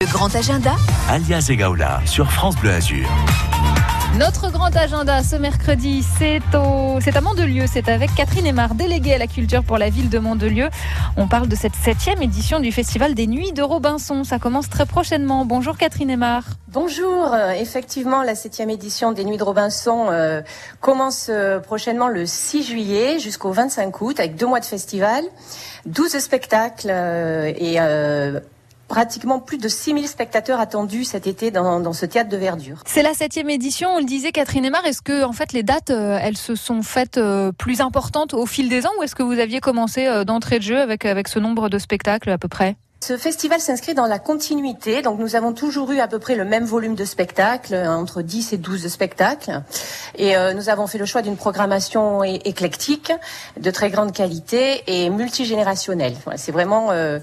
Le grand agenda Alias Egaola sur France Bleu Azur. Notre grand agenda ce mercredi, c'est au... c'est à Mandelieu. C'est avec Catherine Aymar, déléguée à la culture pour la ville de Mandelieu. On parle de cette septième édition du Festival des Nuits de Robinson. Ça commence très prochainement. Bonjour Catherine Aymar. Bonjour, Euh, effectivement, la septième édition des Nuits de Robinson euh, commence euh, prochainement le 6 juillet jusqu'au 25 août avec deux mois de festival, 12 spectacles euh, et euh, pratiquement plus de 6000 spectateurs attendus cet été dans, ce théâtre de verdure. C'est la septième édition, on le disait Catherine Aymar. Est-ce que en fait les dates, euh, elles se sont faites euh, plus importantes au fil des ans ou est-ce que vous aviez commencé euh, d'entrée de jeu avec, avec ce nombre de spectacles à peu près? Ce festival s'inscrit dans la continuité, donc nous avons toujours eu à peu près le même volume de spectacles, euh, entre 10 et 12 spectacles. Et euh, nous avons fait le choix d'une programmation éclectique, de très grande qualité et multigénérationnelle. C'est vraiment euh,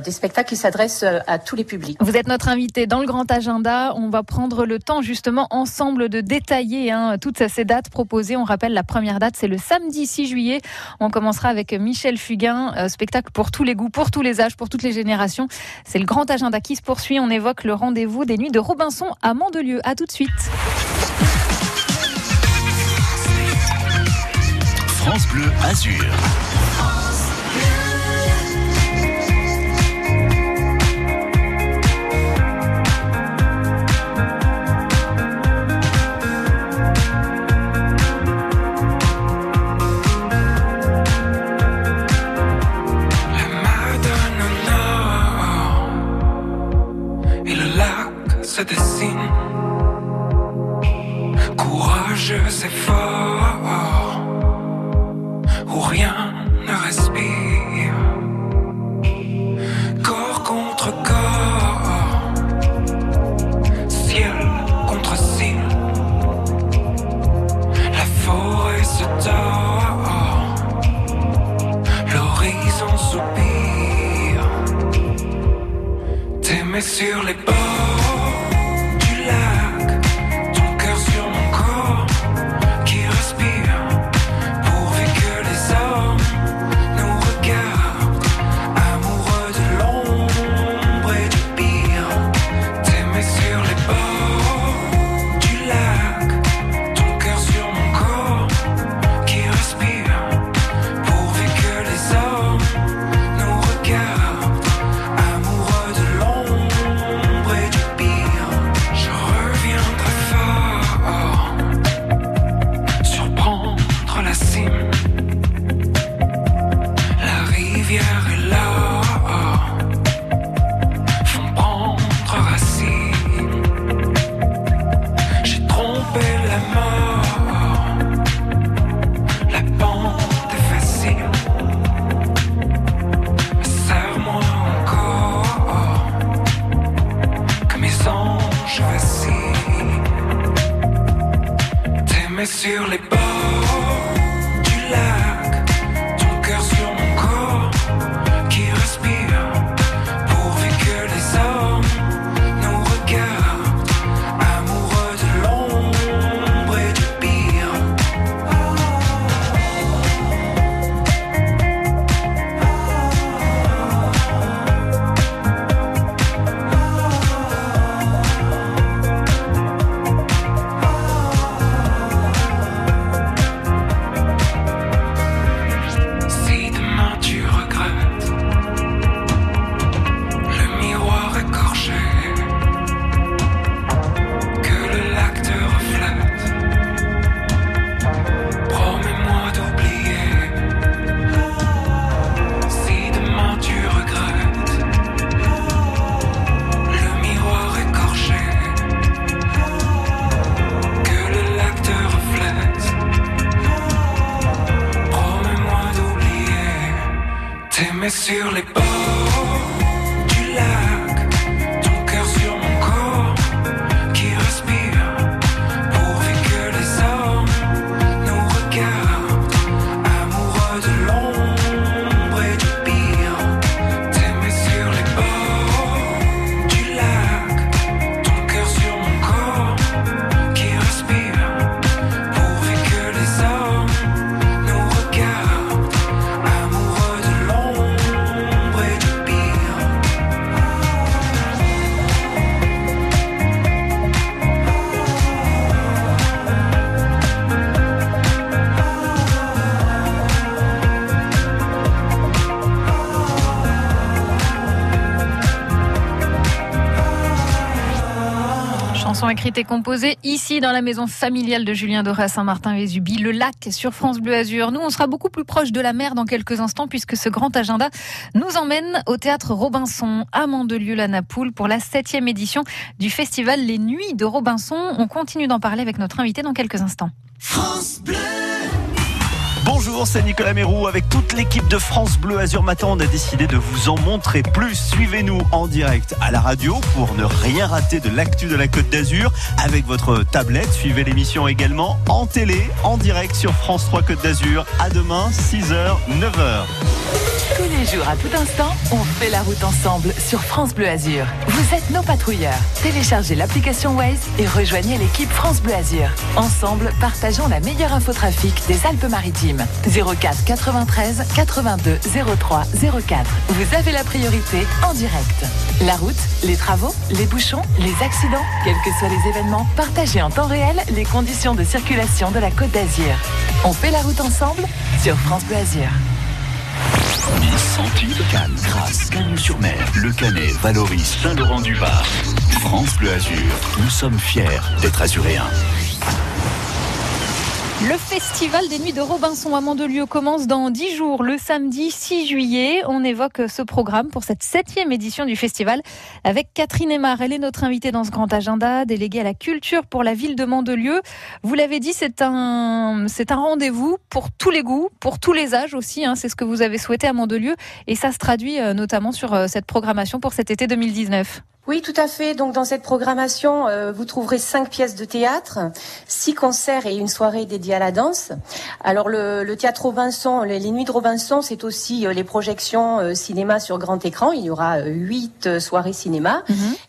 des spectacles qui s'adressent à tous les publics. Vous êtes notre invité dans le grand agenda. On va prendre le temps justement ensemble de détailler hein, toutes ces dates proposées. On rappelle la première date, c'est le samedi 6 juillet. On commencera avec Michel Fugain, spectacle pour tous les goûts, pour tous les âges, pour toutes les C'est le grand agenda qui se poursuit. On évoque le rendez-vous des nuits de Robinson à Mandelieu. À tout de suite. France Bleu Azur. Se dessine. Courageux et fort, La mort. La pente est facile. Serre-moi encore que mes anges vacillent. T'aimer sur les bords sur les écrite et composée ici dans la maison familiale de Julien Doré à Saint-Martin-Vésubie, le lac sur France Bleu Azur. Nous, on sera beaucoup plus proche de la mer dans quelques instants puisque ce grand agenda nous emmène au théâtre Robinson à Mandelieu-la Napoule pour la septième édition du festival Les Nuits de Robinson. On continue d'en parler avec notre invité dans quelques instants. France Bleu. Bonjour, c'est Nicolas Mérou. Avec toute l'équipe de France Bleu Azur Matin, on a décidé de vous en montrer plus. Suivez-nous en direct à la radio pour ne rien rater de l'actu de la Côte d'Azur avec votre tablette. Suivez l'émission également en télé, en direct sur France 3 Côte d'Azur. À demain, 6h, 9h. Tous les jours, à tout instant, on fait la route ensemble sur France Bleu Azur. Vous êtes nos patrouilleurs. Téléchargez l'application Waze et rejoignez l'équipe France Bleu Azur. Ensemble, partageons la meilleure infotrafic des Alpes-Maritimes. 04 93 82 03 04. Vous avez la priorité en direct. La route, les travaux, les bouchons, les accidents, quels que soient les événements, partagez en temps réel les conditions de circulation de la Côte d'Azur. On fait la route ensemble sur France Bleu Azur. Nice, Antibes, Cannes, Grasse, Cagnes-sur-Mer, Le Canet, Valoris, Saint-Laurent-du-Var. France Bleu Azur, nous sommes fiers d'être azuréens. Le festival des nuits de Robinson à Mandelieu commence dans 10 jours, le samedi 6 juillet. On évoque ce programme pour cette septième édition du festival avec Catherine Aymar. Elle est notre invitée dans ce grand agenda, déléguée à la culture pour la ville de Mandelieu. Vous l'avez dit, c'est un, c'est un rendez-vous pour tous les goûts, pour tous les âges aussi. hein. C'est ce que vous avez souhaité à Mandelieu et ça se traduit euh, notamment sur euh, cette programmation pour cet été 2019. Oui, tout à fait. Donc dans cette programmation, euh, vous trouverez cinq pièces de théâtre, six concerts et une soirée dédiée à la danse. Alors le, le théâtre Robinson, les, les nuits de Robinson, c'est aussi euh, les projections euh, cinéma sur grand écran. Il y aura huit soirées cinéma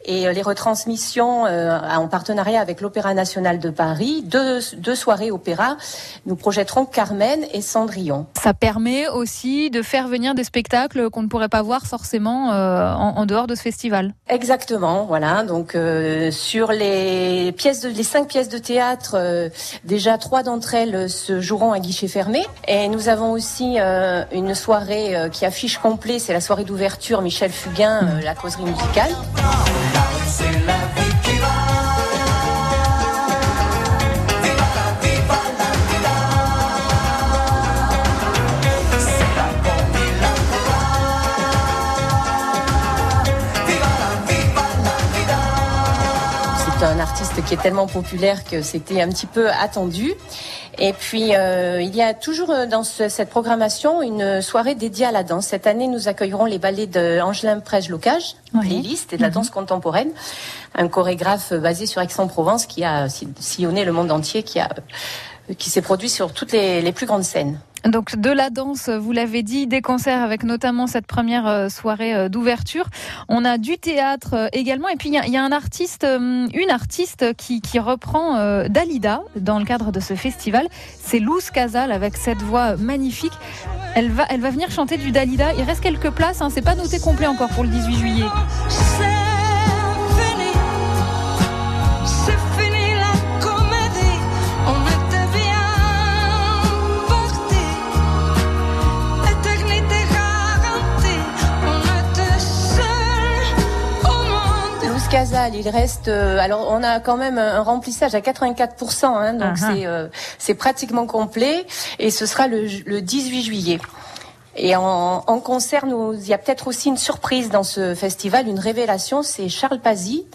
et euh, les retransmissions euh, en partenariat avec l'Opéra national de Paris. Deux, deux soirées opéra. Nous projetterons Carmen et Cendrillon. Ça permet aussi de faire venir des spectacles qu'on ne pourrait pas voir forcément euh, en, en dehors de ce festival. Exactement, voilà. Donc euh, sur les pièces, de, cinq pièces de théâtre, euh, déjà trois d'entre elles se joueront à guichet fermé. Et nous avons aussi euh, une soirée euh, qui affiche complet, c'est la soirée d'ouverture Michel Fugain, euh, la causerie musicale. C'est un artiste qui est tellement populaire que c'était un petit peu attendu. Et puis, euh, il y a toujours euh, dans ce- cette programmation une soirée dédiée à la danse. Cette année, nous accueillerons les ballets d'Angelin Prège-Locage, Oui. playlist et de la danse contemporaine. Un chorégraphe basé sur Aix-en-Provence qui a si- sillonné le monde entier, qui a euh, qui s'est produit sur toutes les, les plus grandes scènes. Donc de la danse, vous l'avez dit, des concerts avec notamment cette première euh, soirée euh, d'ouverture. On a du théâtre euh, également. Et puis il y y a un artiste, euh, une artiste qui, qui reprend Dalida dans le cadre de ce festival. C'est Luz Casal avec cette voix magnifique. Elle va, elle va venir chanter du Dalida. Il reste quelques places. Hein. C'est pas noté complet encore pour le 18 juillet. Casal, il reste. euh, alors, on a quand même un remplissage à 84%, hein, donc Ah ah. c'est euh, c'est pratiquement complet. Et ce sera le, le 18 juillet. Et en, en concert, nous, il y a peut-être aussi une surprise dans ce festival, une révélation. C'est Charles Pazzi,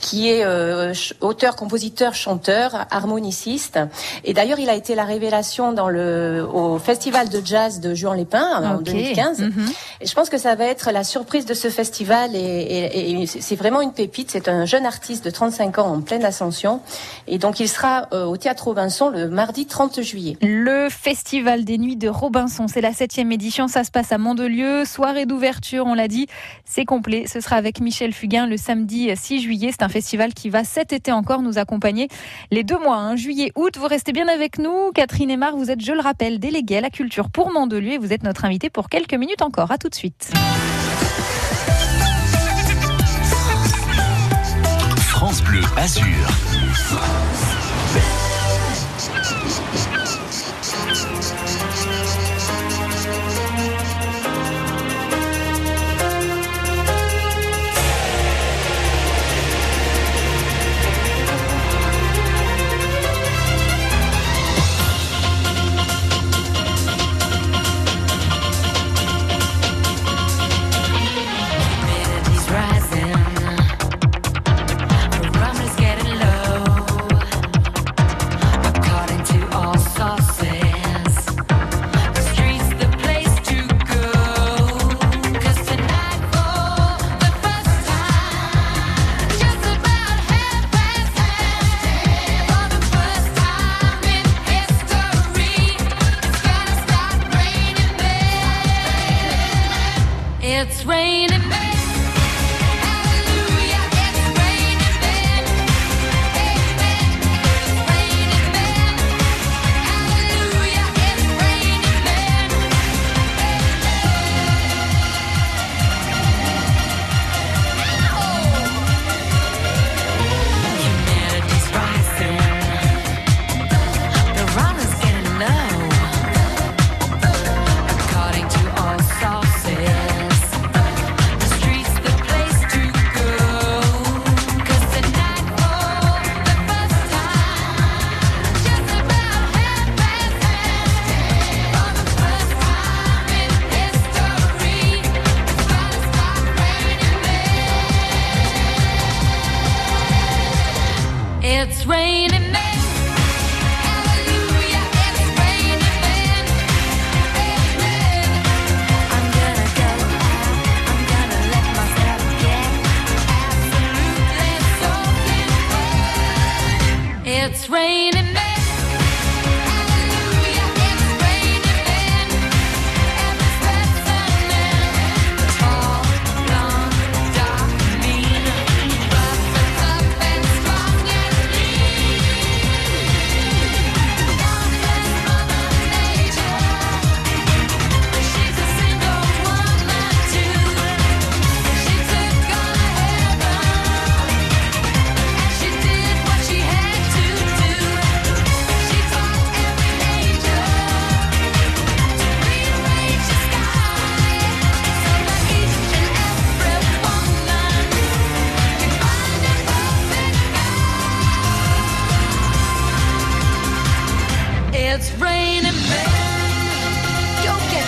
qui est euh, auteur, compositeur, chanteur, harmoniciste. Et d'ailleurs, il a été la révélation dans le au festival de jazz de Juan Lépin en Ok. 2015. Mhm. Et je pense que ça va être la surprise de ce festival et, et- et c'est vraiment une pépite. C'est un jeune artiste de 35 ans en pleine ascension. Et donc il sera euh, au Théâtre Robinson le mardi 30 juillet. Le Festival des Nuits de Robinson, c'est la septième édition. Ça se passe à Mandelieu. Soirée d'ouverture, on l'a dit, c'est complet. Ce sera avec Michel Fugain le samedi 6 juillet. C'est un festival qui va cet été encore nous accompagner les deux mois, hein, juillet, août. Vous restez bien avec nous. Catherine Aymar, vous êtes, je le rappelle, déléguée à la culture pour Mandelieu et vous êtes notre invitée pour quelques minutes encore. À tout de suite. France Bleu Azur.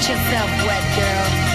Get yourself wet, girl.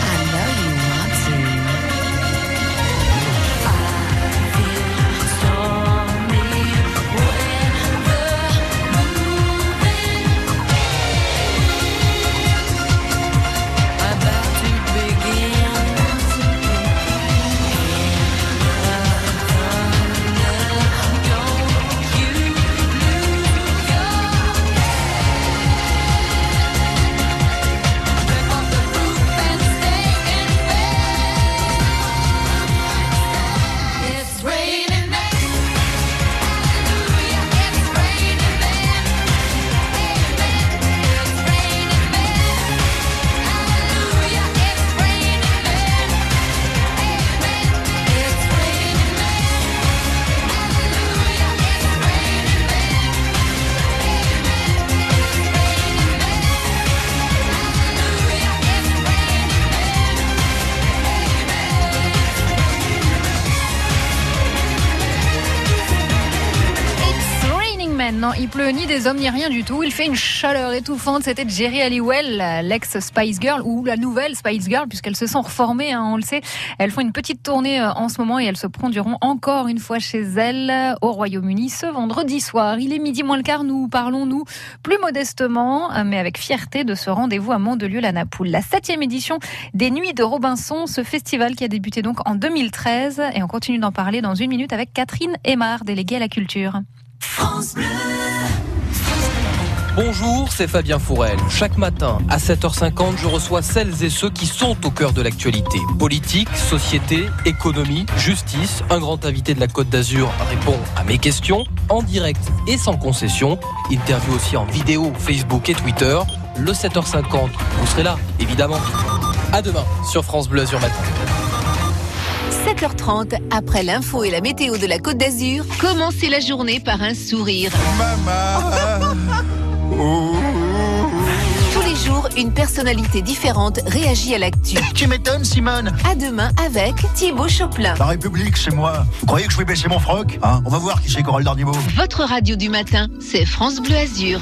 Pleut ni des hommes ni rien du tout. Il fait une chaleur étouffante. C'était Jerry Halliwell, l'ex Spice Girl ou la nouvelle Spice Girl, puisqu'elles se sont reformées, hein, on le sait. Elles font une petite tournée euh, en ce moment et elles se produiront encore une fois chez elles au Royaume-Uni ce vendredi soir. Il est midi moins le quart. Nous parlons, nous, plus modestement, euh, mais avec fierté, de ce rendez-vous à Mandelieu-la-Napoule. La septième édition des Nuits de Robinson, ce festival qui a débuté donc en 2013. Et on continue d'en parler dans une minute avec Catherine Aymar, déléguée à la culture. Bonjour, c'est Fabien Fourel. Chaque matin, à 7h50, je reçois celles et ceux qui sont au cœur de l'actualité. Politique, société, économie, justice. Un grand invité de la Côte d'Azur répond à mes questions en direct et sans concession. Interview aussi en vidéo, Facebook et Twitter. Le 7h50, vous serez là, évidemment. À demain sur France Bleu Azur Matin. 7h30, après l'info et la météo de la Côte d'Azur, commencez la journée par un sourire. Tous les jours, une personnalité différente réagit à l'actu. Tu m'étonnes, Simone À demain avec Thibaut Choplin. La République, c'est moi. Vous croyez que je vais baisser mon froc? Hein On va voir qui c'est Coral Darniveau. Votre radio du matin, c'est France Bleu Azur.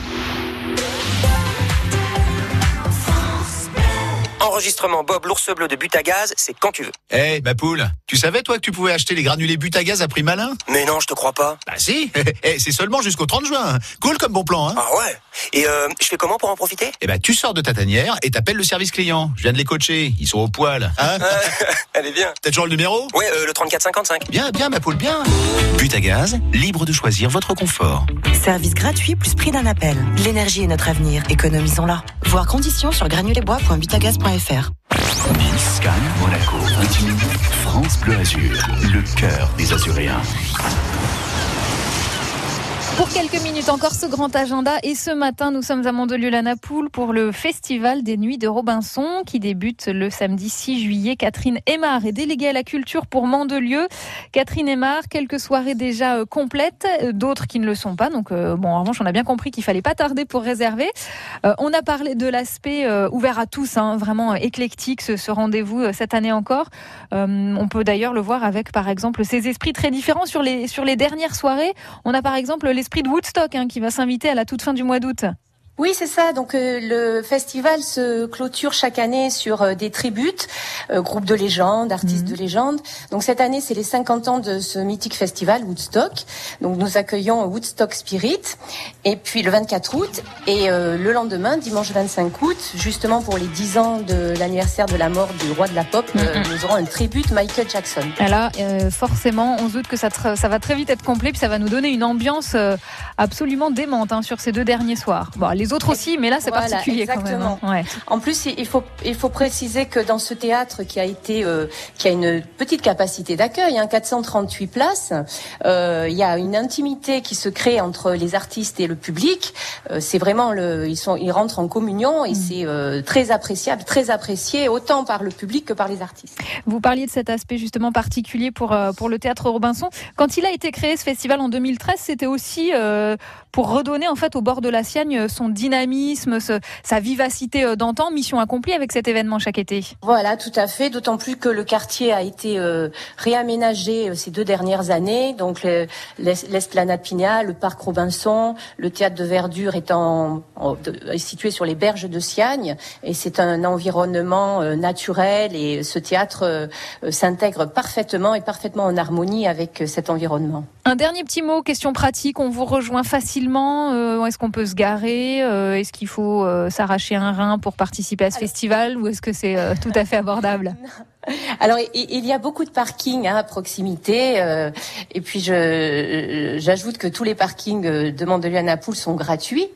Enregistrement Bob l'ours bleu de but à gaz, c'est quand tu veux. Eh, ma poule, tu savais toi que tu pouvais acheter les granulés but à gaz à prix malin? Mais non, je te crois pas. Bah si Eh, c'est seulement jusqu'au 30 juin. Cool comme bon plan, hein Ah ouais Et euh, je fais comment pour en profiter? Eh ben, tu sors de ta tanière et t'appelles le service client. Je viens de les coacher. Ils sont au poil. Hein Elle est bien. T'as toujours le numéro? Ouais, euh, le 3455. Bien, bien, ma poule, bien. But à gaz, libre de choisir votre confort. Service gratuit plus prix d'un appel. L'énergie est notre avenir, économisons-la. Voir conditions sur granulesbois.butagaz.fr. Nice, Cannes, Monaco, France Bleu Azur, le cœur des Azuréens. Pour quelques minutes encore, ce grand agenda. Et ce matin, nous sommes à Mandelieu-la-Napoule pour le Festival des Nuits de Robinson qui débute le samedi 6 juillet. Catherine Aymar est déléguée à la culture pour Mandelieu. Catherine Aymar, quelques soirées déjà euh, complètes, euh, d'autres qui ne le sont pas. Donc, euh, bon, en revanche, on a bien compris qu'il fallait pas tarder pour réserver. On a parlé de l'aspect ouvert à tous, hein, vraiment éclectique, ce, ce rendez-vous cette année encore. On peut d'ailleurs le voir avec, par exemple, ces esprits très différents sur les, sur les dernières soirées. On a par exemple l'esprit de Woodstock hein, qui va s'inviter à la toute fin du mois d'août. Oui, c'est ça. Donc euh, le festival se clôture chaque année sur euh, des tributes, euh, groupes de légendes, artistes de légende. Donc cette année, c'est les 50 ans de ce mythique festival Woodstock. Donc nous accueillons Woodstock Spirit et puis le 24 août et euh, le lendemain, dimanche 25 août, justement pour les 10 ans de l'anniversaire de la mort du roi de la pop, euh, Mhm. nous aurons un tribute Michael Jackson. Et Là, euh, forcément, on se doute que ça, ça va très vite être complet, puis ça va nous donner une ambiance euh, absolument démente hein, sur ces deux derniers soirs. Bon, les autres aussi, mais là, c'est Voilà, particulier quand même. exactement. hein. Ouais. En plus, il faut, il faut préciser que dans ce théâtre qui a été, euh, qui a une petite capacité d'accueil, hein, 438 places, euh, il y a une intimité qui se crée entre les artistes et le public. Euh, c'est vraiment le, ils sont, ils rentrent en communion et Mm. c'est très appréciable, très apprécié autant par le public que par les artistes. Vous parliez de cet aspect justement particulier pour, pour le théâtre Robinson. Quand il a été créé, ce festival en 2013, c'était aussi pour redonner en fait au bord de la Siagne son dynamisme, ce- sa vivacité euh, d'antan. Mission accomplie avec cet événement chaque été. Voilà, tout à fait. D'autant plus que le quartier a été euh, réaménagé euh, ces deux dernières années. Donc le- l'es- l'esplanade Pignat, le parc Robinson, le théâtre de verdure étant en- de- est situé sur les berges de Siagne, et c'est un environnement euh, naturel. Et ce théâtre euh, s'intègre parfaitement et parfaitement en harmonie avec cet environnement. Un dernier petit mot, question pratique. On vous rejoint facilement. Est-ce qu'on peut se garer Euh, Est-ce qu'il faut euh, s'arracher un rein pour participer à ce festival ou est-ce que c'est euh, tout à fait abordable Alors, il, y a beaucoup de parkings hein, à proximité. euh, et puis, je, j'ajoute que tous les parkings de Mandelieu-Napoule sont gratuits.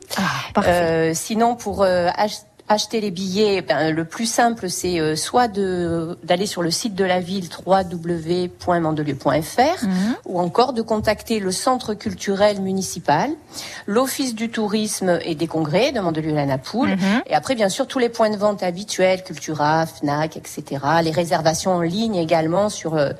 Euh, sinon, pour euh, ach- acheter les billets, ben, le plus simple, c'est euh, soit de d'aller sur le site de la ville www.mandelieu.fr ou encore de contacter le centre culturel municipal, l'office du tourisme et des congrès de Mandelieu-la-Napoule, et après bien sûr tous les points de vente habituels, Cultura, Fnac, etc. Les réservations en ligne également sur euh,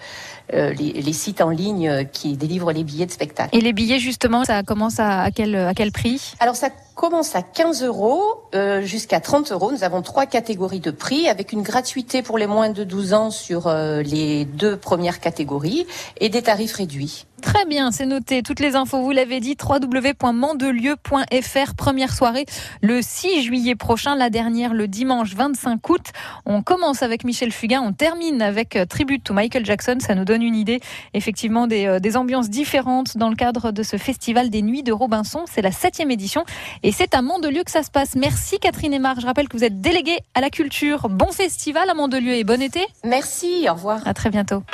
euh, les, les sites en ligne qui délivrent les billets de spectacle. Et les billets justement, ça commence à, à quel, à quel prix? Alors ça commence à 15 euros euh, jusqu'à 30 euros. Nous avons trois catégories de prix avec une gratuité pour les moins de 12 ans sur euh, les deux premières catégories et des tarifs réduits. Très bien, c'est noté. Toutes les infos, vous l'avez dit, www.mandelieu.fr. Première soirée le 6 juillet prochain, la dernière le dimanche 25 août. On commence avec Michel Fugain, on termine avec euh, Tribute to Michael Jackson. Ça nous donne une idée effectivement des, euh, des ambiances différentes dans le cadre de ce festival des Nuits de Robinson. C'est la septième édition et c'est à Mandelieu que ça se passe. Merci Catherine Aymar. Je rappelle que vous êtes déléguée à la culture. Bon festival à Mandelieu et bon été. Merci, au revoir. À très bientôt.